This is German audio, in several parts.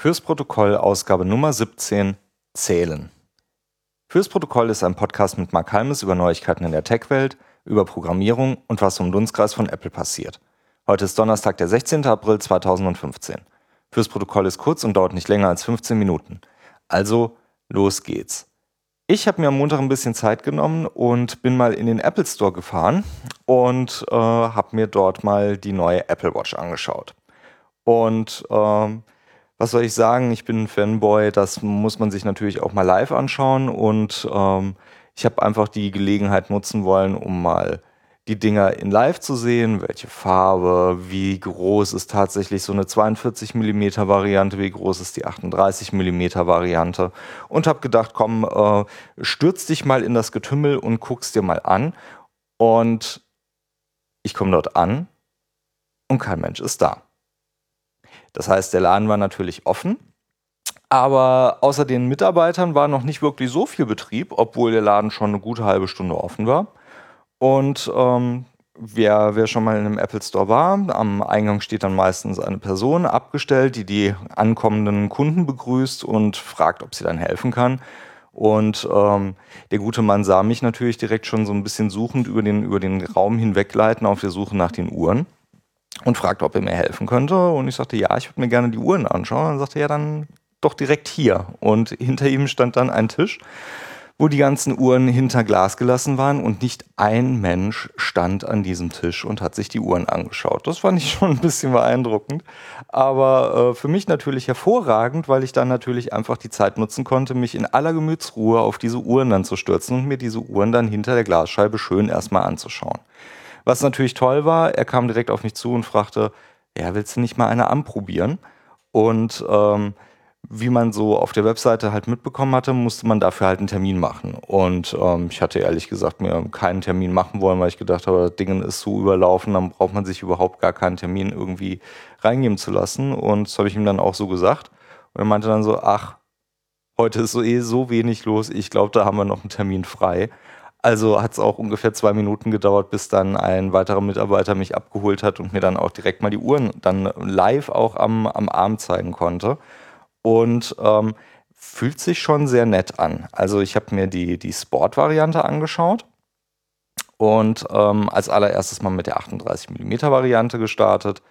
Fürs Protokoll Ausgabe Nummer 17 Zählen. Fürs Protokoll ist ein Podcast mit Mark Halmes über Neuigkeiten in der Tech-Welt, über Programmierung und was im Dunstkreis von Apple passiert. Heute ist Donnerstag, der 16. April 2015. Fürs Protokoll ist kurz und dauert nicht länger als 15 Minuten. Also, los geht's. Ich habe mir am Montag ein bisschen Zeit genommen und bin mal in den Apple Store gefahren und äh, habe mir dort mal die neue Apple Watch angeschaut. Und ähm, was soll ich sagen, ich bin ein Fanboy, das muss man sich natürlich auch mal live anschauen und ähm, ich habe einfach die Gelegenheit nutzen wollen, um mal die Dinger in live zu sehen, welche Farbe, wie groß ist tatsächlich so eine 42 mm Variante, wie groß ist die 38 mm Variante und habe gedacht, komm, äh, stürz dich mal in das Getümmel und guck's dir mal an und ich komme dort an und kein Mensch ist da. Das heißt, der Laden war natürlich offen, aber außer den Mitarbeitern war noch nicht wirklich so viel Betrieb, obwohl der Laden schon eine gute halbe Stunde offen war. Und ähm, wer, wer schon mal in einem Apple Store war, am Eingang steht dann meistens eine Person abgestellt, die die ankommenden Kunden begrüßt und fragt, ob sie dann helfen kann. Und ähm, der gute Mann sah mich natürlich direkt schon so ein bisschen suchend über den, über den Raum hinwegleiten auf der Suche nach den Uhren und fragte, ob er mir helfen könnte. Und ich sagte, ja, ich würde mir gerne die Uhren anschauen. Und dann sagte er, ja, dann doch direkt hier. Und hinter ihm stand dann ein Tisch, wo die ganzen Uhren hinter Glas gelassen waren und nicht ein Mensch stand an diesem Tisch und hat sich die Uhren angeschaut. Das fand ich schon ein bisschen beeindruckend, aber äh, für mich natürlich hervorragend, weil ich dann natürlich einfach die Zeit nutzen konnte, mich in aller Gemütsruhe auf diese Uhren dann zu stürzen und mir diese Uhren dann hinter der Glasscheibe schön erstmal anzuschauen. Was natürlich toll war, er kam direkt auf mich zu und fragte, ja, willst du nicht mal eine anprobieren? Und ähm, wie man so auf der Webseite halt mitbekommen hatte, musste man dafür halt einen Termin machen. Und ähm, ich hatte ehrlich gesagt mir keinen Termin machen wollen, weil ich gedacht habe, das Ding ist so überlaufen, dann braucht man sich überhaupt gar keinen Termin irgendwie reingeben zu lassen. Und das habe ich ihm dann auch so gesagt. Und er meinte dann so, ach, heute ist so eh so wenig los, ich glaube, da haben wir noch einen Termin frei. Also hat es auch ungefähr zwei Minuten gedauert, bis dann ein weiterer Mitarbeiter mich abgeholt hat und mir dann auch direkt mal die Uhren dann live auch am, am Arm zeigen konnte. Und ähm, fühlt sich schon sehr nett an. Also ich habe mir die, die Sport-Variante angeschaut und ähm, als allererstes mal mit der 38 mm Variante gestartet.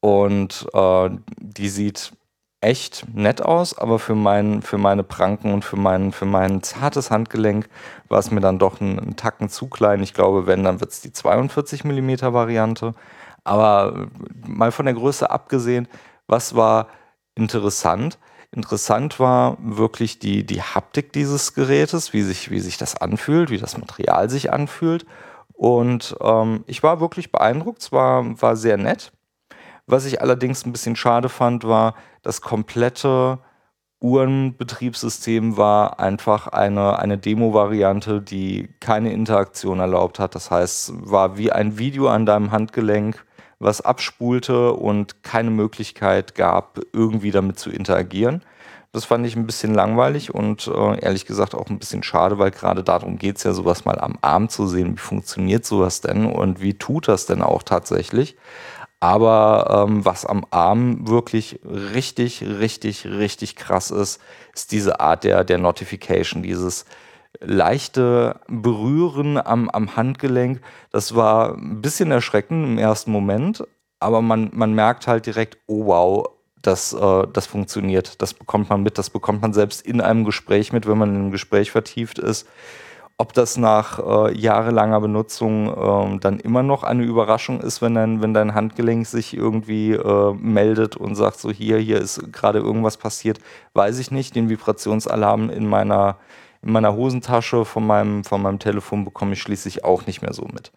Und äh, die sieht echt nett aus, aber für, mein, für meine Pranken und für mein, für mein zartes Handgelenk war es mir dann doch ein, ein Tacken zu klein. Ich glaube, wenn, dann wird es die 42 mm Variante. Aber mal von der Größe abgesehen, was war interessant? Interessant war wirklich die, die Haptik dieses Gerätes, wie sich, wie sich das anfühlt, wie das Material sich anfühlt. Und ähm, ich war wirklich beeindruckt, es war, war sehr nett. Was ich allerdings ein bisschen schade fand, war, das komplette Uhrenbetriebssystem war einfach eine, eine Demo-Variante, die keine Interaktion erlaubt hat. Das heißt, war wie ein Video an deinem Handgelenk, was abspulte und keine Möglichkeit gab, irgendwie damit zu interagieren. Das fand ich ein bisschen langweilig und äh, ehrlich gesagt auch ein bisschen schade, weil gerade darum geht es ja, sowas mal am Arm zu sehen. Wie funktioniert sowas denn und wie tut das denn auch tatsächlich? Aber ähm, was am Arm wirklich richtig, richtig, richtig krass ist, ist diese Art der, der Notification, dieses leichte Berühren am, am Handgelenk. Das war ein bisschen erschreckend im ersten Moment, aber man, man merkt halt direkt, oh wow, das, äh, das funktioniert. Das bekommt man mit, das bekommt man selbst in einem Gespräch mit, wenn man in einem Gespräch vertieft ist. Ob das nach äh, jahrelanger Benutzung äh, dann immer noch eine Überraschung ist, wenn dein, wenn dein Handgelenk sich irgendwie äh, meldet und sagt, so hier, hier ist gerade irgendwas passiert, weiß ich nicht. Den Vibrationsalarm in meiner, in meiner Hosentasche von meinem, von meinem Telefon bekomme ich schließlich auch nicht mehr so mit.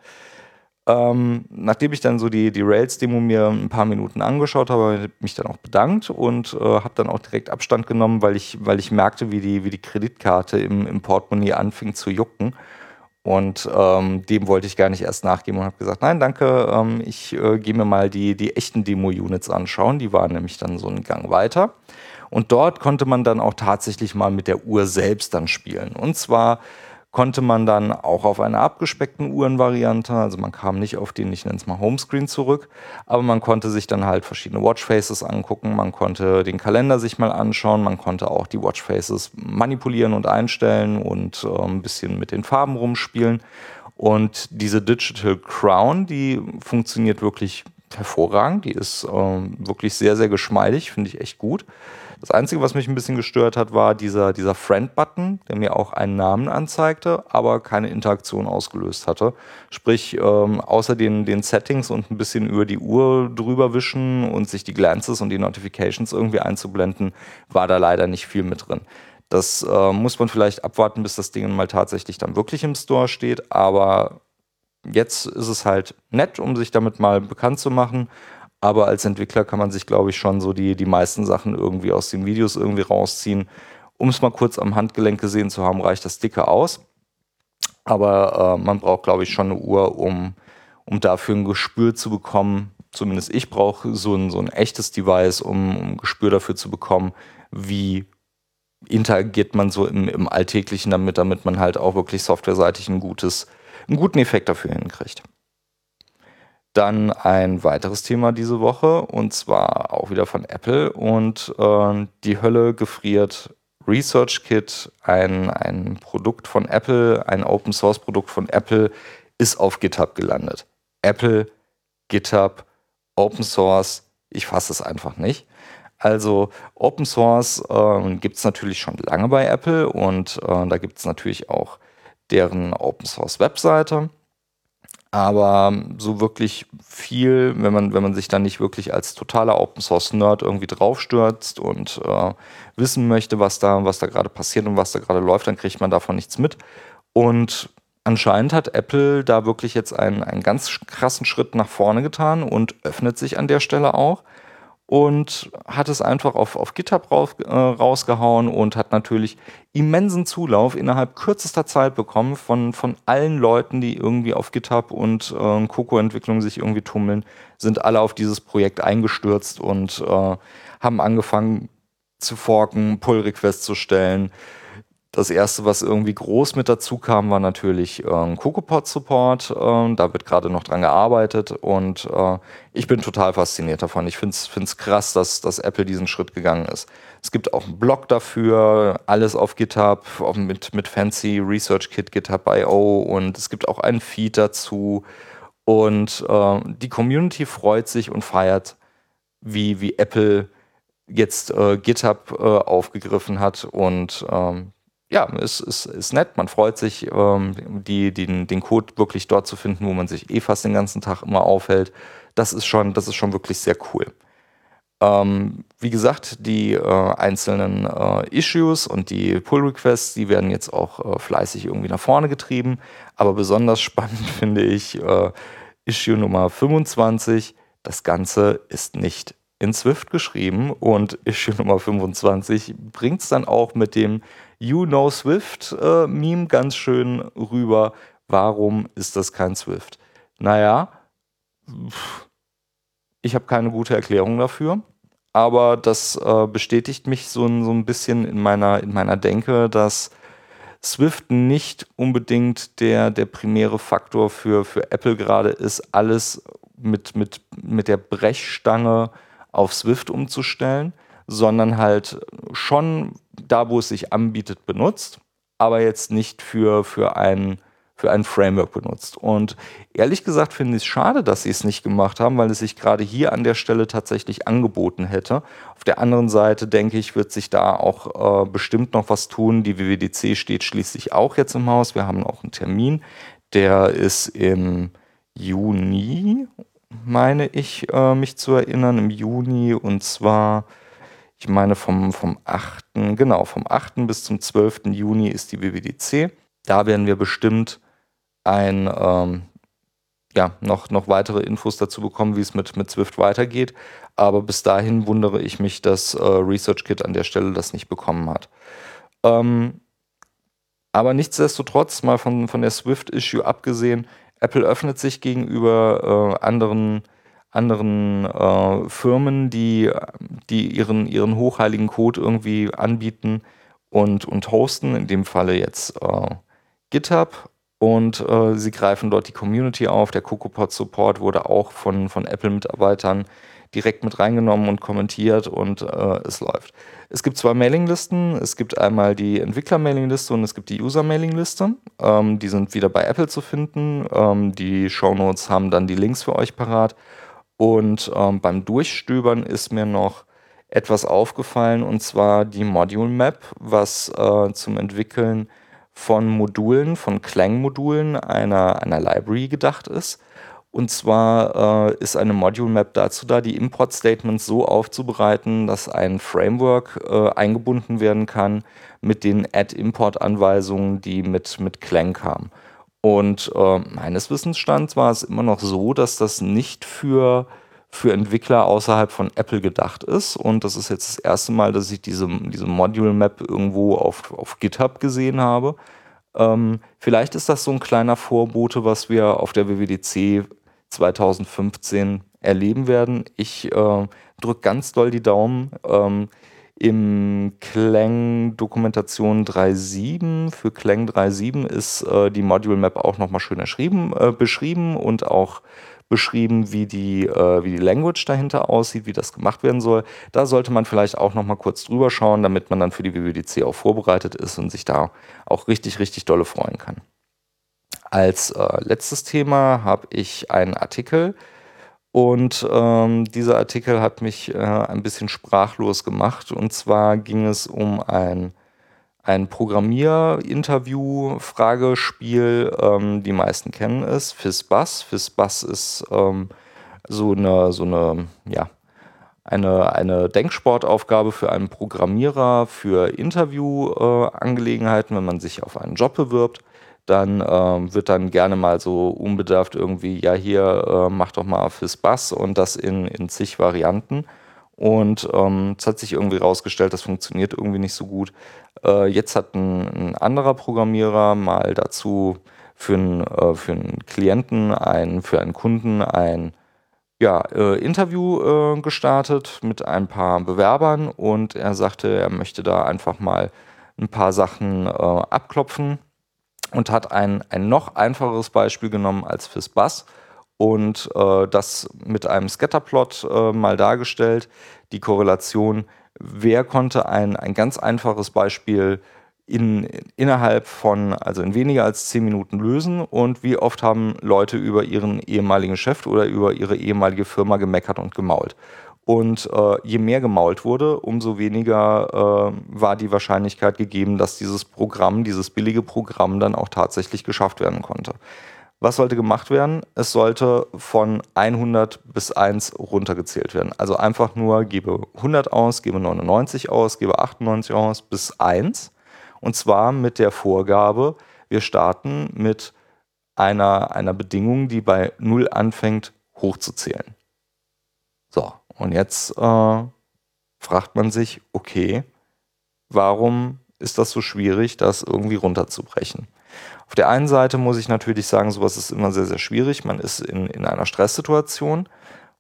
Ähm, nachdem ich dann so die, die Rails-Demo mir ein paar Minuten angeschaut habe, habe ich mich dann auch bedankt und äh, habe dann auch direkt Abstand genommen, weil ich, weil ich merkte, wie die, wie die Kreditkarte im, im Portemonnaie anfing zu jucken. Und ähm, dem wollte ich gar nicht erst nachgeben und habe gesagt, nein, danke, ähm, ich äh, gehe mir mal die, die echten Demo-Units anschauen. Die waren nämlich dann so einen Gang weiter. Und dort konnte man dann auch tatsächlich mal mit der Uhr selbst dann spielen. Und zwar konnte man dann auch auf einer abgespeckten Uhrenvariante, also man kam nicht auf den, ich nenne es mal Homescreen zurück, aber man konnte sich dann halt verschiedene Watchfaces angucken, man konnte den Kalender sich mal anschauen, man konnte auch die Watchfaces manipulieren und einstellen und äh, ein bisschen mit den Farben rumspielen. Und diese Digital Crown, die funktioniert wirklich hervorragend, die ist äh, wirklich sehr, sehr geschmeidig, finde ich echt gut. Das Einzige, was mich ein bisschen gestört hat, war dieser, dieser Friend-Button, der mir auch einen Namen anzeigte, aber keine Interaktion ausgelöst hatte. Sprich, ähm, außer den, den Settings und ein bisschen über die Uhr drüber wischen und sich die Glances und die Notifications irgendwie einzublenden, war da leider nicht viel mit drin. Das äh, muss man vielleicht abwarten, bis das Ding mal tatsächlich dann wirklich im Store steht, aber jetzt ist es halt nett, um sich damit mal bekannt zu machen. Aber als Entwickler kann man sich, glaube ich, schon so die, die meisten Sachen irgendwie aus den Videos irgendwie rausziehen. Um es mal kurz am Handgelenk gesehen zu haben, reicht das dicke aus. Aber äh, man braucht, glaube ich, schon eine Uhr, um, um dafür ein Gespür zu bekommen. Zumindest ich brauche so ein, so ein echtes Device, um, um ein Gespür dafür zu bekommen, wie interagiert man so im, im Alltäglichen damit, damit man halt auch wirklich softwareseitig ein gutes, einen guten Effekt dafür hinkriegt. Dann ein weiteres Thema diese Woche und zwar auch wieder von Apple und äh, die Hölle gefriert Research Kit, ein, ein Produkt von Apple, ein Open Source Produkt von Apple, ist auf GitHub gelandet. Apple, GitHub, Open Source, ich fasse es einfach nicht. Also Open Source äh, gibt es natürlich schon lange bei Apple und äh, da gibt es natürlich auch deren Open Source Webseite. Aber so wirklich viel, wenn man, wenn man sich dann nicht wirklich als totaler Open Source Nerd irgendwie draufstürzt und äh, wissen möchte, was da, was da gerade passiert und was da gerade läuft, dann kriegt man davon nichts mit. Und anscheinend hat Apple da wirklich jetzt einen, einen ganz krassen Schritt nach vorne getan und öffnet sich an der Stelle auch und hat es einfach auf, auf GitHub raus, äh, rausgehauen und hat natürlich immensen Zulauf innerhalb kürzester Zeit bekommen von, von allen Leuten, die irgendwie auf GitHub und äh, Coco-Entwicklung sich irgendwie tummeln, sind alle auf dieses Projekt eingestürzt und äh, haben angefangen zu forken, Pull-Requests zu stellen, das erste, was irgendwie groß mit dazu kam, war natürlich äh, CocoaPod-Support. Äh, da wird gerade noch dran gearbeitet und äh, ich bin total fasziniert davon. Ich finde es krass, dass, dass Apple diesen Schritt gegangen ist. Es gibt auch einen Blog dafür, alles auf GitHub, auch mit, mit Fancy Research Kit, GitHub.io und es gibt auch einen Feed dazu. Und äh, die Community freut sich und feiert, wie, wie Apple jetzt äh, GitHub äh, aufgegriffen hat und ähm, ja, ist, ist, ist nett. Man freut sich, ähm, die, den, den Code wirklich dort zu finden, wo man sich eh fast den ganzen Tag immer aufhält. Das ist schon, das ist schon wirklich sehr cool. Ähm, wie gesagt, die äh, einzelnen äh, Issues und die Pull-Requests, die werden jetzt auch äh, fleißig irgendwie nach vorne getrieben. Aber besonders spannend finde ich äh, Issue Nummer 25. Das Ganze ist nicht in Swift geschrieben und Issue Nummer 25 bringt es dann auch mit dem You Know Swift äh, ganz schön rüber. Warum ist das kein Swift? Naja, ich habe keine gute Erklärung dafür, aber das äh, bestätigt mich so, so ein bisschen in meiner, in meiner Denke, dass Swift nicht unbedingt der, der primäre Faktor für, für Apple gerade ist, alles mit, mit, mit der Brechstange auf Swift umzustellen, sondern halt schon da, wo es sich anbietet, benutzt, aber jetzt nicht für, für, ein, für ein Framework benutzt. Und ehrlich gesagt finde ich es schade, dass sie es nicht gemacht haben, weil es sich gerade hier an der Stelle tatsächlich angeboten hätte. Auf der anderen Seite denke ich, wird sich da auch äh, bestimmt noch was tun. Die WWDC steht schließlich auch jetzt im Haus. Wir haben auch einen Termin, der ist im Juni, meine ich, äh, mich zu erinnern, im Juni und zwar ich meine, vom, vom 8. genau, vom 8. bis zum 12. Juni ist die WWDC. Da werden wir bestimmt ein, ähm, ja, noch, noch weitere Infos dazu bekommen, wie es mit, mit Swift weitergeht. Aber bis dahin wundere ich mich, dass äh, ResearchKit an der Stelle das nicht bekommen hat. Ähm, aber nichtsdestotrotz, mal von, von der Swift-Issue abgesehen, Apple öffnet sich gegenüber äh, anderen anderen äh, Firmen, die, die ihren, ihren hochheiligen Code irgendwie anbieten und, und hosten. In dem Falle jetzt äh, GitHub und äh, sie greifen dort die Community auf. Der CocoaPod Support wurde auch von, von Apple-Mitarbeitern direkt mit reingenommen und kommentiert und äh, es läuft. Es gibt zwei Mailinglisten. Es gibt einmal die Entwickler-Mailingliste und es gibt die User-Mailingliste. Ähm, die sind wieder bei Apple zu finden. Ähm, die Shownotes haben dann die Links für euch parat. Und ähm, beim Durchstöbern ist mir noch etwas aufgefallen und zwar die Module Map, was äh, zum Entwickeln von Modulen, von Clang-Modulen einer, einer Library gedacht ist. Und zwar äh, ist eine Module Map dazu da, die Import-Statements so aufzubereiten, dass ein Framework äh, eingebunden werden kann mit den Add-Import-Anweisungen, die mit, mit Clang kamen. Und äh, meines Wissensstands war es immer noch so, dass das nicht für, für Entwickler außerhalb von Apple gedacht ist. Und das ist jetzt das erste Mal, dass ich diese, diese Module Map irgendwo auf, auf GitHub gesehen habe. Ähm, vielleicht ist das so ein kleiner Vorbote, was wir auf der WWDC 2015 erleben werden. Ich äh, drücke ganz doll die Daumen. Ähm, Im Clang Dokumentation 3.7 für Clang 3.7 ist äh, die Module Map auch nochmal schön äh, beschrieben und auch beschrieben, wie die, äh, wie die Language dahinter aussieht, wie das gemacht werden soll. Da sollte man vielleicht auch nochmal kurz drüber schauen, damit man dann für die WWDC auch vorbereitet ist und sich da auch richtig, richtig dolle freuen kann. Als äh, letztes Thema habe ich einen Artikel und ähm, dieser Artikel hat mich äh, ein bisschen sprachlos gemacht. Und zwar ging es um ein, ein Programmier-Interview-Fragespiel. Ähm, die meisten kennen es, FISBUS. FISBUS ist ähm, so eine, so eine, ja, eine, eine Denksportaufgabe für einen Programmierer für Interviewangelegenheiten, äh, wenn man sich auf einen Job bewirbt dann ähm, wird dann gerne mal so unbedarft irgendwie, ja, hier äh, mach doch mal fürs Bass und das in, in zig Varianten. Und ähm, es hat sich irgendwie rausgestellt, das funktioniert irgendwie nicht so gut. Äh, jetzt hat ein, ein, anderer Programmierer mal dazu für, ein, äh, für einen Klienten, ein, für einen Kunden ein ja, äh, Interview äh, gestartet mit ein paar Bewerbern und er sagte, er möchte da einfach mal ein paar Sachen äh, abklopfen und hat ein, ein noch einfacheres Beispiel genommen als fürs Bass und äh, das mit einem Scatterplot äh, mal dargestellt, die Korrelation, wer konnte ein, ein ganz einfaches Beispiel in, innerhalb von, also in weniger als zehn Minuten lösen und wie oft haben Leute über ihren ehemaligen Chef oder über ihre ehemalige Firma gemeckert und gemault. Und äh, je mehr gemault wurde, umso weniger äh, war die Wahrscheinlichkeit gegeben, dass dieses Programm, dieses billige Programm dann auch tatsächlich geschafft werden konnte. Was sollte gemacht werden? Es sollte von 100 bis 1 runtergezählt werden. Also einfach nur gebe 100 aus, gebe 99 aus, gebe 98 aus bis 1. Und zwar mit der Vorgabe, wir starten mit einer, einer Bedingung, die bei 0 anfängt, hochzuzählen. So, und jetzt äh, fragt man sich, okay, warum ist das so schwierig, das irgendwie runterzubrechen? Auf der einen Seite muss ich natürlich sagen, sowas ist immer sehr, sehr schwierig. Man ist in, in einer Stresssituation.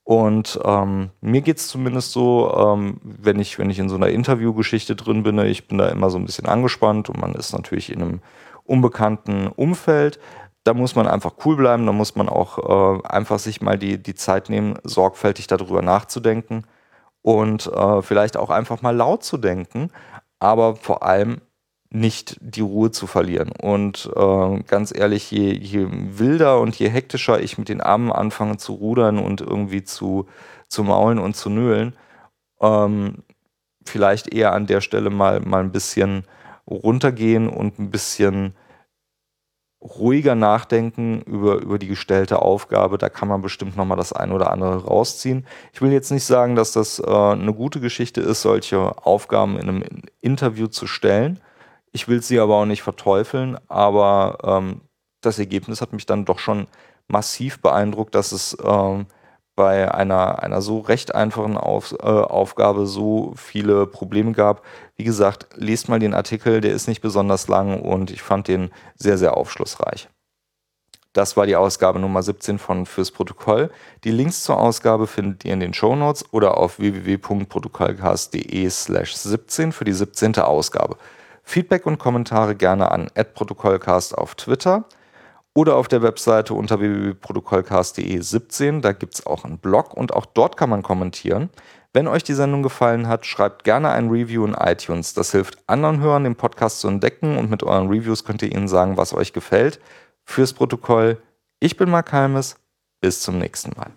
Und ähm, mir geht es zumindest so, ähm, wenn, ich, wenn ich in so einer Interviewgeschichte drin bin, ich bin da immer so ein bisschen angespannt und man ist natürlich in einem unbekannten Umfeld da muss man einfach cool bleiben, da muss man auch äh, einfach sich mal die, die Zeit nehmen, sorgfältig darüber nachzudenken und äh, vielleicht auch einfach mal laut zu denken, aber vor allem nicht die Ruhe zu verlieren. Und äh, ganz ehrlich, je, je wilder und je hektischer ich mit den Armen anfange zu rudern und irgendwie zu, zu maulen und zu nölen, ähm, vielleicht eher an der Stelle mal, mal ein bisschen runtergehen und ein bisschen ruhiger nachdenken über, über die gestellte Aufgabe. Da kann man bestimmt nochmal das ein oder andere rausziehen. Ich will jetzt nicht sagen, dass das äh, eine gute Geschichte ist, solche Aufgaben in einem Interview zu stellen. Ich will sie aber auch nicht verteufeln, aber ähm, das Ergebnis hat mich dann doch schon massiv beeindruckt, dass es ähm, bei einer, einer so recht einfachen Auf, äh, Aufgabe so viele Probleme gab. Wie gesagt, lest mal den Artikel, der ist nicht besonders lang und ich fand den sehr, sehr aufschlussreich. Das war die Ausgabe Nummer 17 von Fürs Protokoll. Die Links zur Ausgabe findet ihr in den Show Notes oder auf www.protokollcast.de slash 17 für die 17. Ausgabe. Feedback und Kommentare gerne an @protokollcast auf Twitter oder auf der Webseite unter www.protokollcast.de 17. Da gibt es auch einen Blog und auch dort kann man kommentieren. Wenn euch die Sendung gefallen hat, schreibt gerne ein Review in iTunes. Das hilft anderen Hörern, den Podcast zu entdecken und mit euren Reviews könnt ihr ihnen sagen, was euch gefällt. Fürs Protokoll, ich bin Mark Halmes. Bis zum nächsten Mal.